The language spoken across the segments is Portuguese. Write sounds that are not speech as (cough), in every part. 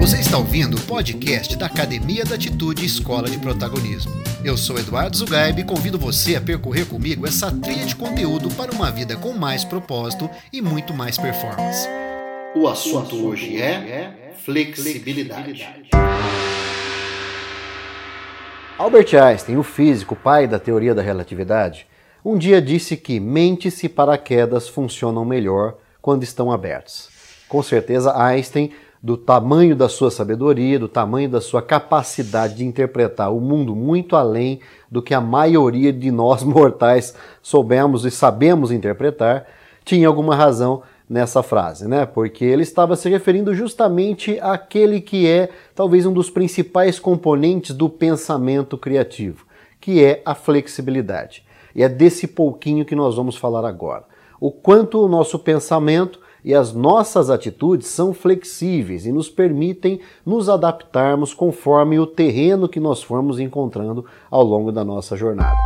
Você está ouvindo o podcast da Academia da Atitude Escola de Protagonismo. Eu sou Eduardo Zugaib e convido você a percorrer comigo essa trilha de conteúdo para uma vida com mais propósito e muito mais performance. O assunto hoje é flexibilidade. Albert Einstein, o físico, pai da teoria da relatividade, um dia disse que mentes e paraquedas funcionam melhor quando estão abertos. Com certeza, Einstein, do tamanho da sua sabedoria, do tamanho da sua capacidade de interpretar o mundo muito além do que a maioria de nós (laughs) mortais soubemos e sabemos interpretar, tinha alguma razão nessa frase, né? Porque ele estava se referindo justamente àquele que é talvez um dos principais componentes do pensamento criativo, que é a flexibilidade. E é desse pouquinho que nós vamos falar agora. O quanto o nosso pensamento e as nossas atitudes são flexíveis e nos permitem nos adaptarmos conforme o terreno que nós formos encontrando ao longo da nossa jornada.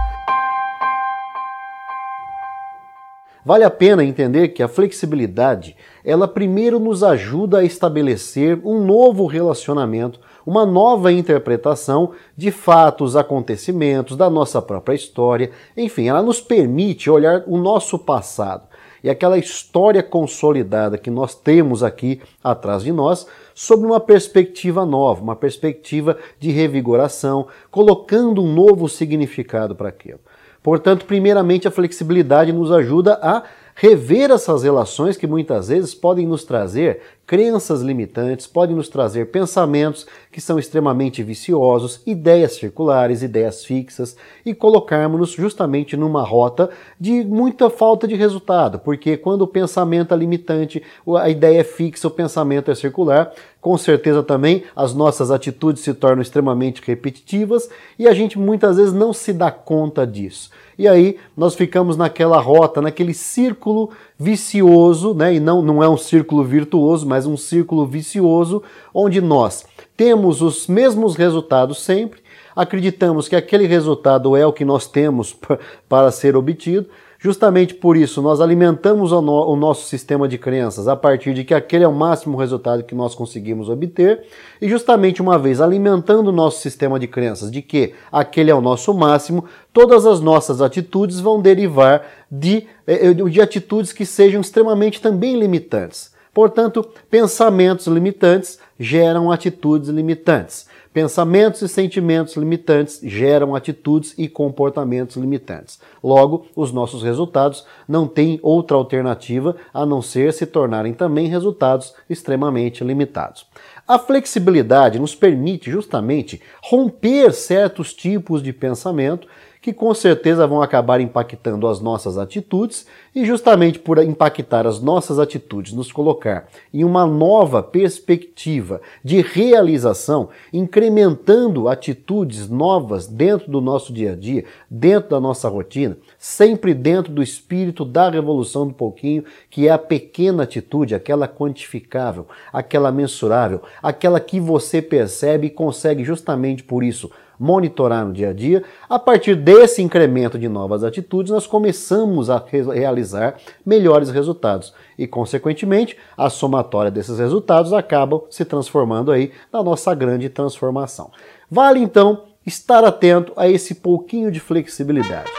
Vale a pena entender que a flexibilidade, ela primeiro nos ajuda a estabelecer um novo relacionamento, uma nova interpretação de fatos, acontecimentos, da nossa própria história, enfim, ela nos permite olhar o nosso passado e aquela história consolidada que nós temos aqui atrás de nós sob uma perspectiva nova, uma perspectiva de revigoração, colocando um novo significado para aquilo. Portanto, primeiramente, a flexibilidade nos ajuda a rever essas relações que muitas vezes podem nos trazer crenças limitantes, podem nos trazer pensamentos que são extremamente viciosos, ideias circulares, ideias fixas e colocarmos-nos justamente numa rota de muita falta de resultado, porque quando o pensamento é limitante, a ideia é fixa, o pensamento é circular, com certeza também as nossas atitudes se tornam extremamente repetitivas e a gente muitas vezes não se dá conta disso. E aí nós ficamos naquela rota, naquele círculo vicioso, né? E não, não é um círculo virtuoso, mas um círculo vicioso, onde nós temos os mesmos resultados sempre, acreditamos que aquele resultado é o que nós temos (laughs) para ser obtido, Justamente por isso, nós alimentamos o, no, o, nosso sistema de crenças a partir de que aquele é o máximo resultado que nós conseguimos obter, e justamente uma vez alimentando o nosso sistema de crenças de que aquele é o nosso máximo, todas as nossas atitudes vão derivar de, eh, de atitudes que sejam extremamente também limitantes. Portanto, pensamentos limitantes geram atitudes limitantes. Pensamentos e sentimentos limitantes geram atitudes e comportamentos limitantes. Logo, os nossos resultados não têm outra alternativa a não ser se tornarem também resultados extremamente limitados. A flexibilidade nos permite justamente romper certos tipos de pensamento que com certeza vão acabar impactando as nossas atitudes e justamente por impactar as nossas atitudes, nos colocar em uma nova perspectiva de realização, incrementando atitudes novas dentro do nosso dia a dia, dentro da nossa rotina, sempre dentro do espírito da revolução do pouquinho, que é a pequena atitude, aquela quantificável, aquela mensurável, aquela que você percebe e consegue justamente por isso monitorar no dia a dia. A partir desse incremento de novas atitudes, nós começamos a realizar melhores resultados e, consequentemente, a somatória desses resultados acaba se transformando aí na nossa grande transformação. Vale então estar atento a esse pouquinho de flexibilidade.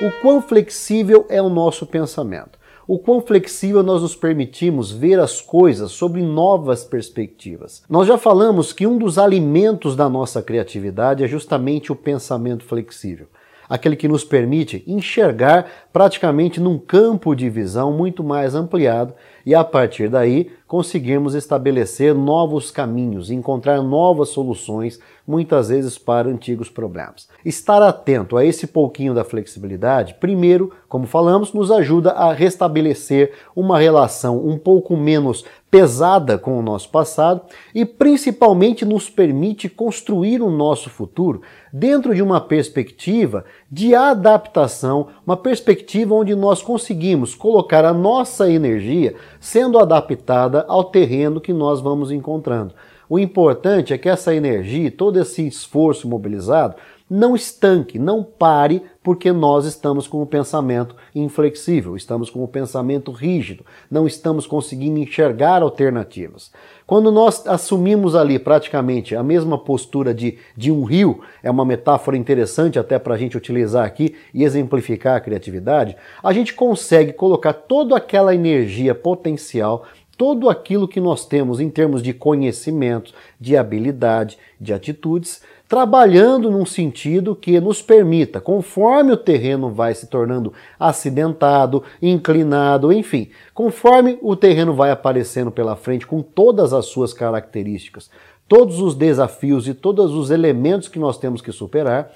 O quão flexível é o nosso pensamento? O quão flexível nós nos permitimos ver as coisas sobre novas perspectivas. Nós já falamos que um dos alimentos da nossa criatividade é justamente o pensamento flexível aquele que nos permite enxergar praticamente num campo de visão muito mais ampliado e a partir daí conseguirmos estabelecer novos caminhos, encontrar novas soluções, muitas vezes para antigos problemas. Estar atento a esse pouquinho da flexibilidade, primeiro, como falamos, nos ajuda a restabelecer uma relação um pouco menos pesada com o nosso passado e principalmente nos permite construir o nosso futuro dentro de uma perspectiva de adaptação, uma perspectiva onde nós conseguimos colocar a nossa energia sendo adaptada ao terreno que nós vamos encontrando. O importante é que essa energia, todo esse esforço mobilizado, não estanque, não pare, porque nós estamos com o pensamento inflexível, estamos com o pensamento rígido, não estamos conseguindo enxergar alternativas. Quando nós assumimos ali praticamente a mesma postura de, de um rio, é uma metáfora interessante até para a gente utilizar aqui e exemplificar a criatividade, a gente consegue colocar toda aquela energia potencial todo aquilo que nós temos em termos de conhecimento, de habilidade, de atitudes, trabalhando num sentido que nos permita, conforme o terreno vai se tornando acidentado, inclinado, enfim, conforme o terreno vai aparecendo pela frente com todas as suas características, todos os desafios e todos os elementos que nós temos que superar,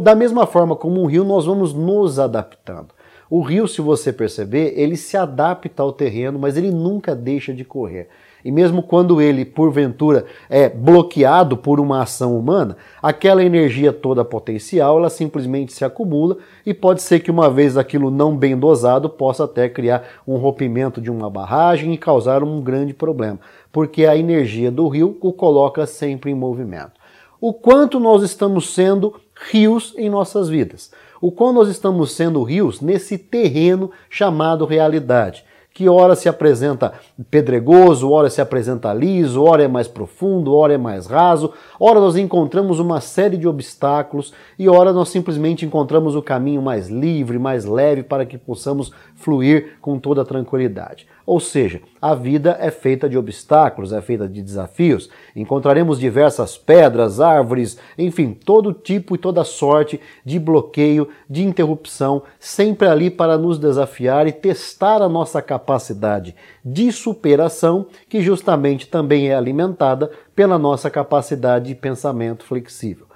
da mesma forma como um rio, nós vamos nos adaptando. O rio, se você perceber, ele se adapta ao terreno, mas ele nunca deixa de correr. E mesmo quando ele, porventura, é bloqueado por uma ação humana, aquela energia toda potencial, ela simplesmente se acumula e pode ser que uma vez aquilo não bem dosado possa até criar um rompimento de uma barragem e causar um grande problema, porque a energia do rio o coloca sempre em movimento. O quanto nós estamos sendo rios em nossas vidas. O quanto nós estamos sendo rios nesse terreno chamado realidade que ora se apresenta pedregoso, ora se apresenta liso, ora é mais profundo, ora é mais raso, ora nós encontramos uma série de obstáculos e ora nós simplesmente encontramos o caminho mais livre, mais leve para que possamos fluir com toda tranquilidade. Ou seja, a vida é feita de obstáculos, é feita de desafios. Encontraremos diversas pedras, árvores, enfim, todo tipo e toda sorte de bloqueio, de interrupção, sempre ali para nos desafiar e testar a nossa capacidade de superação, que justamente também é alimentada pela nossa capacidade de pensamento flexível.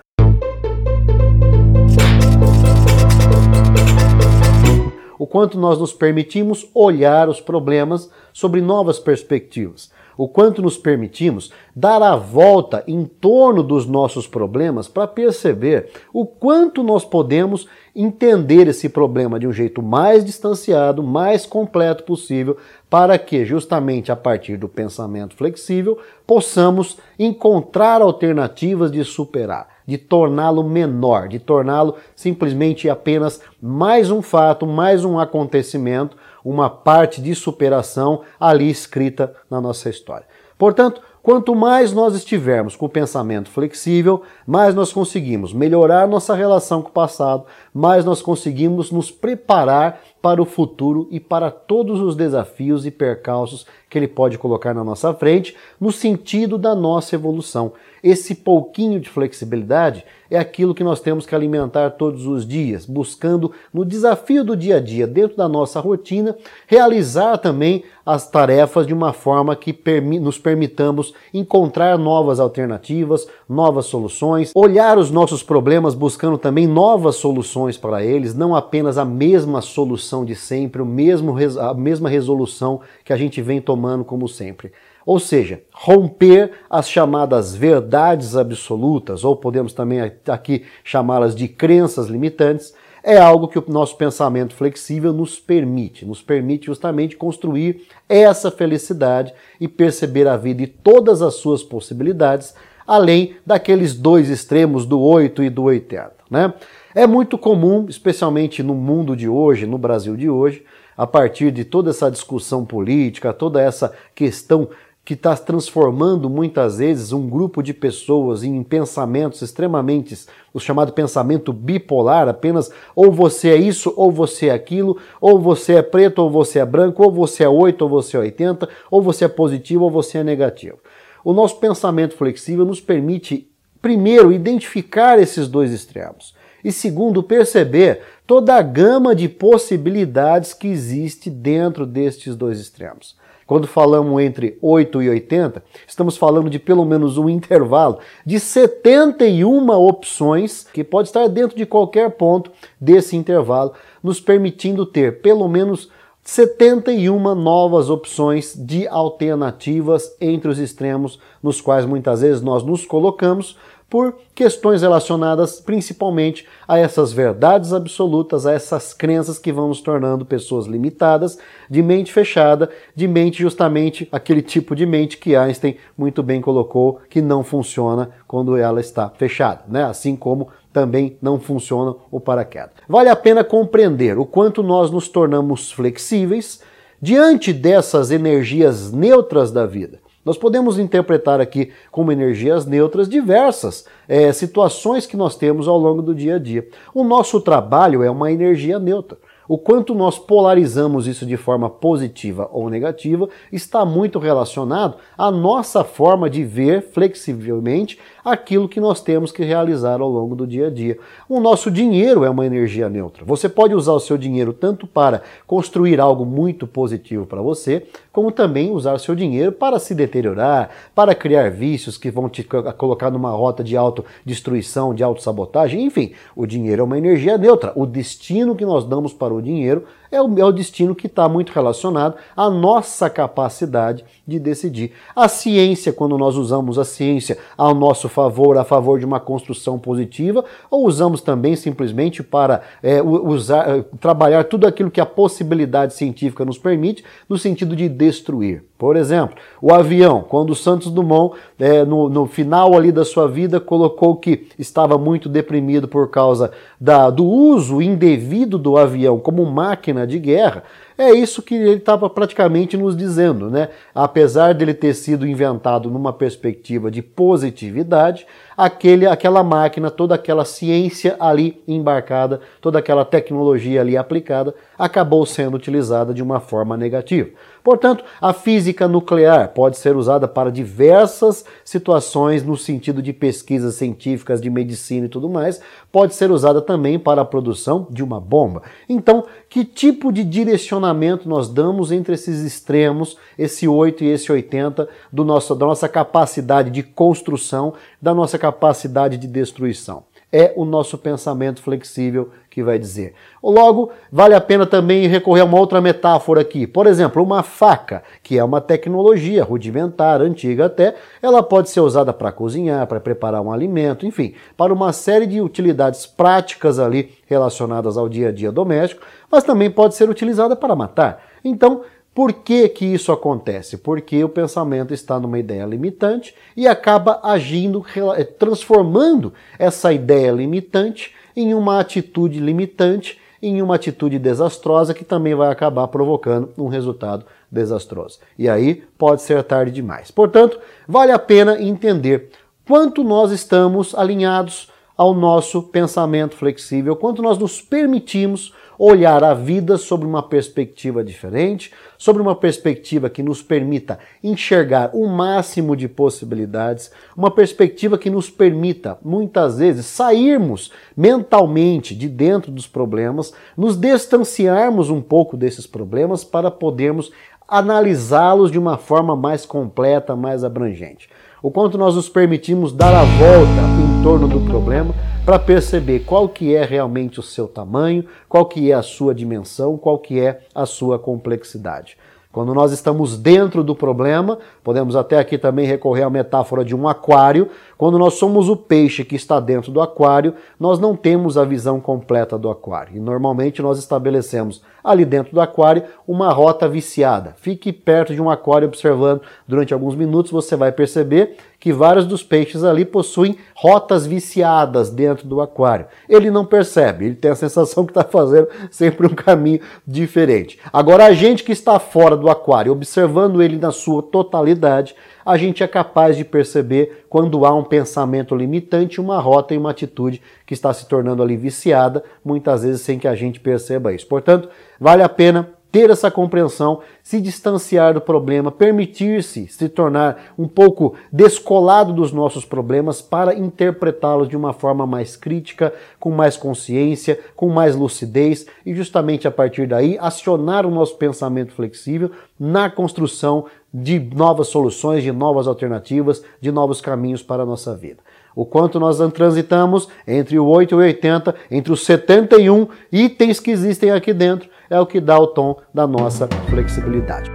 Quanto nós nos permitimos olhar os problemas sobre novas perspectivas, o quanto nos permitimos dar a volta em torno dos nossos problemas para perceber o quanto nós podemos entender esse problema de um jeito mais distanciado, mais completo possível, para que, justamente a partir do pensamento flexível, possamos encontrar alternativas de superar de torná-lo menor, de torná-lo simplesmente apenas mais um fato, mais um acontecimento, uma parte de superação ali escrita na nossa história. Portanto, quanto mais nós estivermos com o pensamento flexível, mais nós conseguimos melhorar nossa relação com o passado, mais nós conseguimos nos preparar para o futuro e para todos os desafios e percalços que ele pode colocar na nossa frente, no sentido da nossa evolução. Esse pouquinho de flexibilidade é aquilo que nós temos que alimentar todos os dias, buscando no desafio do dia a dia, dentro da nossa rotina, realizar também as tarefas de uma forma que nos permitamos encontrar novas alternativas, novas soluções, olhar os nossos problemas buscando também novas soluções para eles, não apenas a mesma solução de sempre, o mesmo a mesma resolução que a gente vem tomando como sempre. Ou seja, romper as chamadas verdades absolutas, ou podemos também aqui chamá-las de crenças limitantes, é algo que o nosso pensamento flexível nos permite, nos permite justamente construir essa felicidade e perceber a vida e todas as suas possibilidades, além daqueles dois extremos do 8 e do 80. Né? É muito comum, especialmente no mundo de hoje, no Brasil de hoje, a partir de toda essa discussão política, toda essa questão que está transformando muitas vezes um grupo de pessoas em pensamentos extremamente, o chamado pensamento bipolar, apenas ou você é isso ou você é aquilo, ou você é preto ou você é branco, ou você é 8 ou você é 80, ou você é positivo ou você é negativo. O nosso pensamento flexível nos permite, primeiro, identificar esses dois extremos. E segundo, perceber toda a gama de possibilidades que existe dentro destes dois extremos. Quando falamos entre 8 e 80, estamos falando de pelo menos um intervalo de 71 opções, que pode estar dentro de qualquer ponto desse intervalo, nos permitindo ter pelo menos 71 novas opções de alternativas entre os extremos nos quais muitas vezes nós nos colocamos por questões relacionadas principalmente a essas verdades absolutas, a essas crenças que vão nos tornando pessoas limitadas, de mente fechada, de mente justamente aquele tipo de mente que Einstein muito bem colocou que não funciona quando ela está fechada, né? Assim como também não funciona o paraquedas. Vale a pena compreender o quanto nós nos tornamos flexíveis diante dessas energias neutras da vida. Nós podemos interpretar aqui como energias neutras diversas é, situações que nós temos ao longo do dia a dia. O nosso trabalho é uma energia neutra. O quanto nós polarizamos isso de forma positiva ou negativa está muito relacionado à nossa forma de ver flexivelmente aquilo que nós temos que realizar ao longo do dia a dia. O nosso dinheiro é uma energia neutra. Você pode usar o seu dinheiro tanto para construir algo muito positivo para você, como também usar o seu dinheiro para se deteriorar, para criar vícios que vão te colocar numa rota de autodestruição, de autossabotagem, enfim. O dinheiro é uma energia neutra. O destino que nós damos para o dinheiro é o, é o destino que está muito relacionado à nossa capacidade de decidir. A ciência, quando nós usamos a ciência ao nosso favor, a favor de uma construção positiva, ou usamos também simplesmente para é, usar, é, trabalhar tudo aquilo que a possibilidade científica nos permite, no sentido de destruir. Por exemplo, o avião, quando Santos Dumont, é, no, no, final ali da sua vida, colocou que estava muito deprimido por causa da, do uso indevido do avião como máquina de guerra, é isso que ele estava praticamente nos dizendo, né? Apesar dele ter sido inventado numa perspectiva de positividade, aquele, aquela máquina, toda aquela ciência ali embarcada, toda aquela tecnologia ali aplicada, acabou sendo utilizada de uma forma negativa. Portanto, a física nuclear pode ser usada para diversas situações no sentido de pesquisas científicas, de medicina e tudo mais, pode ser usada também para a produção de uma bomba. Então, que tipo de direcionamento nós damos entre esses extremos, esse 8 e esse 80, do nosso, da nossa capacidade de construção, da nossa capacidade de destruição? É o nosso pensamento flexível que vai dizer. Logo, vale a pena também recorrer a uma outra metáfora aqui. Por exemplo, uma faca, que é uma tecnologia rudimentar, antiga até, ela pode ser usada para cozinhar, para preparar um alimento, enfim, para uma série de utilidades práticas ali relacionadas ao dia a dia doméstico, mas também pode ser utilizada para matar. Então, por que, que isso acontece? Porque o pensamento está numa ideia limitante e acaba agindo, eh, transformando essa ideia limitante em uma atitude limitante, em uma atitude desastrosa que também vai acabar provocando um resultado desastroso. E aí pode ser tarde demais. Portanto, vale a pena entender quanto nós estamos alinhados ao nosso pensamento flexível, quanto nós nos permitimos olhar a vida sobre uma perspectiva diferente, sobre uma perspectiva que nos permita enxergar o máximo de possibilidades, uma perspectiva que nos permita, muitas vezes, sairmos mentalmente de dentro dos problemas, nos distanciarmos um pouco desses problemas para podermos analisá-los de uma forma mais completa, mais abrangente. O quanto nós nos permitimos dar a volta em torno do problema para perceber qual que é realmente o seu tamanho, qual que é a sua dimensão, qual que é a sua complexidade. Quando nós estamos dentro do problema, podemos até aqui também recorrer à metáfora de um aquário. Quando nós somos o peixe que está dentro do aquário, nós não temos a visão completa do aquário. E normalmente nós estabelecemos ali dentro do aquário uma rota viciada. Fique perto de um aquário observando durante alguns minutos, você vai perceber que vários dos peixes ali possuem rotas viciadas dentro do aquário. Ele não percebe, ele tem a sensação que está fazendo sempre um caminho diferente. Agora, a gente que está fora do aquário, observando ele na sua totalidade, a gente é capaz de perceber quando há um pensamento limitante, uma rota e uma atitude que está se tornando ali viciada, muitas vezes sem que a gente perceba isso. Portanto, vale a pena ter essa compreensão, se distanciar do problema, permitir-se se tornar um pouco descolado dos nossos problemas para interpretá-los de uma forma mais crítica, com mais consciência, com mais lucidez e justamente a partir daí acionar o nosso pensamento flexível na construção de novas soluções, de novas alternativas, de novos caminhos para a nossa vida o quanto nós transitamos entre o 8 e o 80, entre os 71 itens que existem aqui dentro, é o que dá o tom da nossa flexibilidade.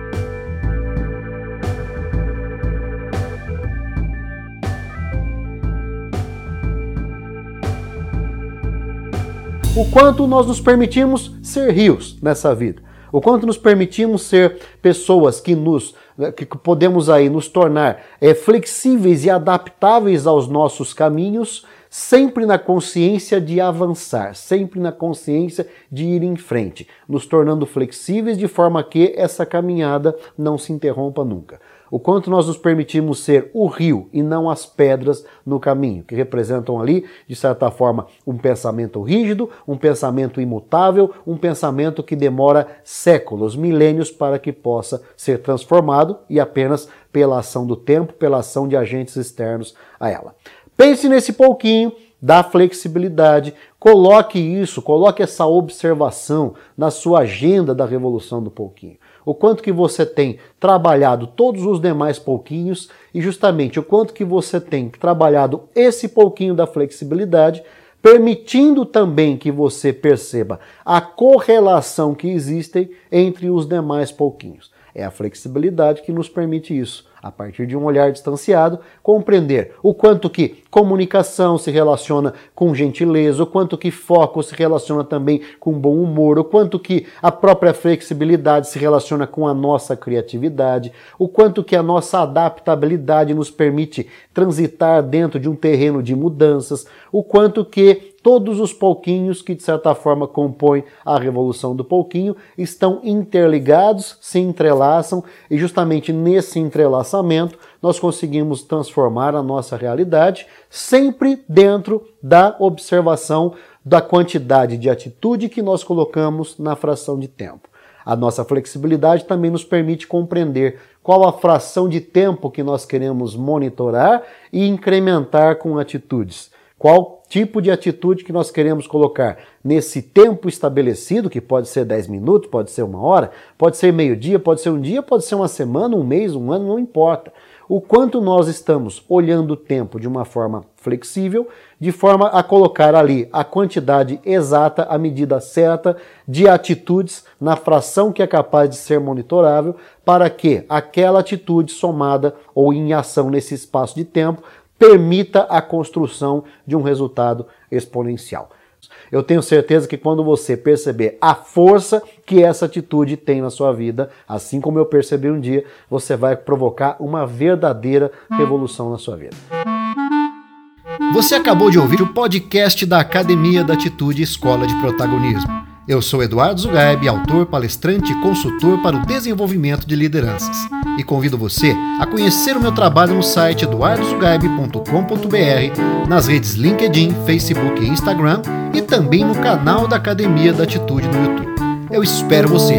O quanto nós nos permitimos ser rios nessa vida o quanto nos permitimos ser pessoas que nos né, que podemos aí nos tornar é, flexíveis e adaptáveis aos nossos caminhos, sempre na consciência de avançar, sempre na consciência de ir em frente, nos tornando flexíveis de forma que essa caminhada não se interrompa nunca o quanto nós nos permitimos ser o rio e não as pedras no caminho, que representam ali, de certa forma, um pensamento rígido, um pensamento imutável, um pensamento que demora séculos, milênios para que possa ser transformado e apenas pela ação do tempo, pela ação de agentes externos a ela. Pense nesse pouquinho da flexibilidade, coloque isso, coloque essa observação na sua agenda da revolução do pouquinho o quanto que você tem trabalhado todos os demais pouquinhos e justamente o quanto que você tem trabalhado esse pouquinho da flexibilidade, permitindo também que você perceba a correlação que existe entre os demais pouquinhos. É a flexibilidade que nos permite isso a partir de um olhar distanciado, compreender o quanto que comunicação se relaciona com gentileza, o quanto que foco se relaciona também com bom humor, o quanto que a própria flexibilidade se relaciona com a nossa criatividade, o quanto que a nossa adaptabilidade nos permite transitar dentro de um terreno de mudanças, o quanto que todos os pouquinhos que de certa forma compõem a revolução do pouquinho estão interligados, se entrelaçam e justamente nesse entrelaçamento nós conseguimos transformar a nossa realidade sempre dentro da observação da quantidade de atitude que nós colocamos na fração de tempo. A nossa flexibilidade também nos permite compreender qual a fração de tempo que nós queremos monitorar e incrementar com atitudes. Qual tipo de atitude que nós queremos colocar nesse tempo estabelecido, que pode ser 10 minutos, pode ser uma hora, pode ser meio-dia, pode ser um dia, pode ser uma semana, um mês, um ano, não importa. O quanto nós estamos olhando o tempo de uma forma flexível, de forma a colocar ali a quantidade exata, a medida certa de atitudes na fração que é capaz de ser monitorável, para que aquela atitude somada ou em ação nesse espaço de tempo permita a construção de um resultado exponencial. Eu tenho certeza que quando você perceber a força que essa atitude tem na sua vida, assim como eu percebi um dia, você vai provocar uma verdadeira revolução na sua vida. Você acabou de ouvir o podcast da Academia da Atitude Escola de Protagonismo. Eu sou Eduardo Zugaib, autor, palestrante e consultor para o desenvolvimento de lideranças. E convido você a conhecer o meu trabalho no site eduardozugaib.com.br, nas redes LinkedIn, Facebook e Instagram e também no canal da Academia da Atitude no YouTube. Eu espero você!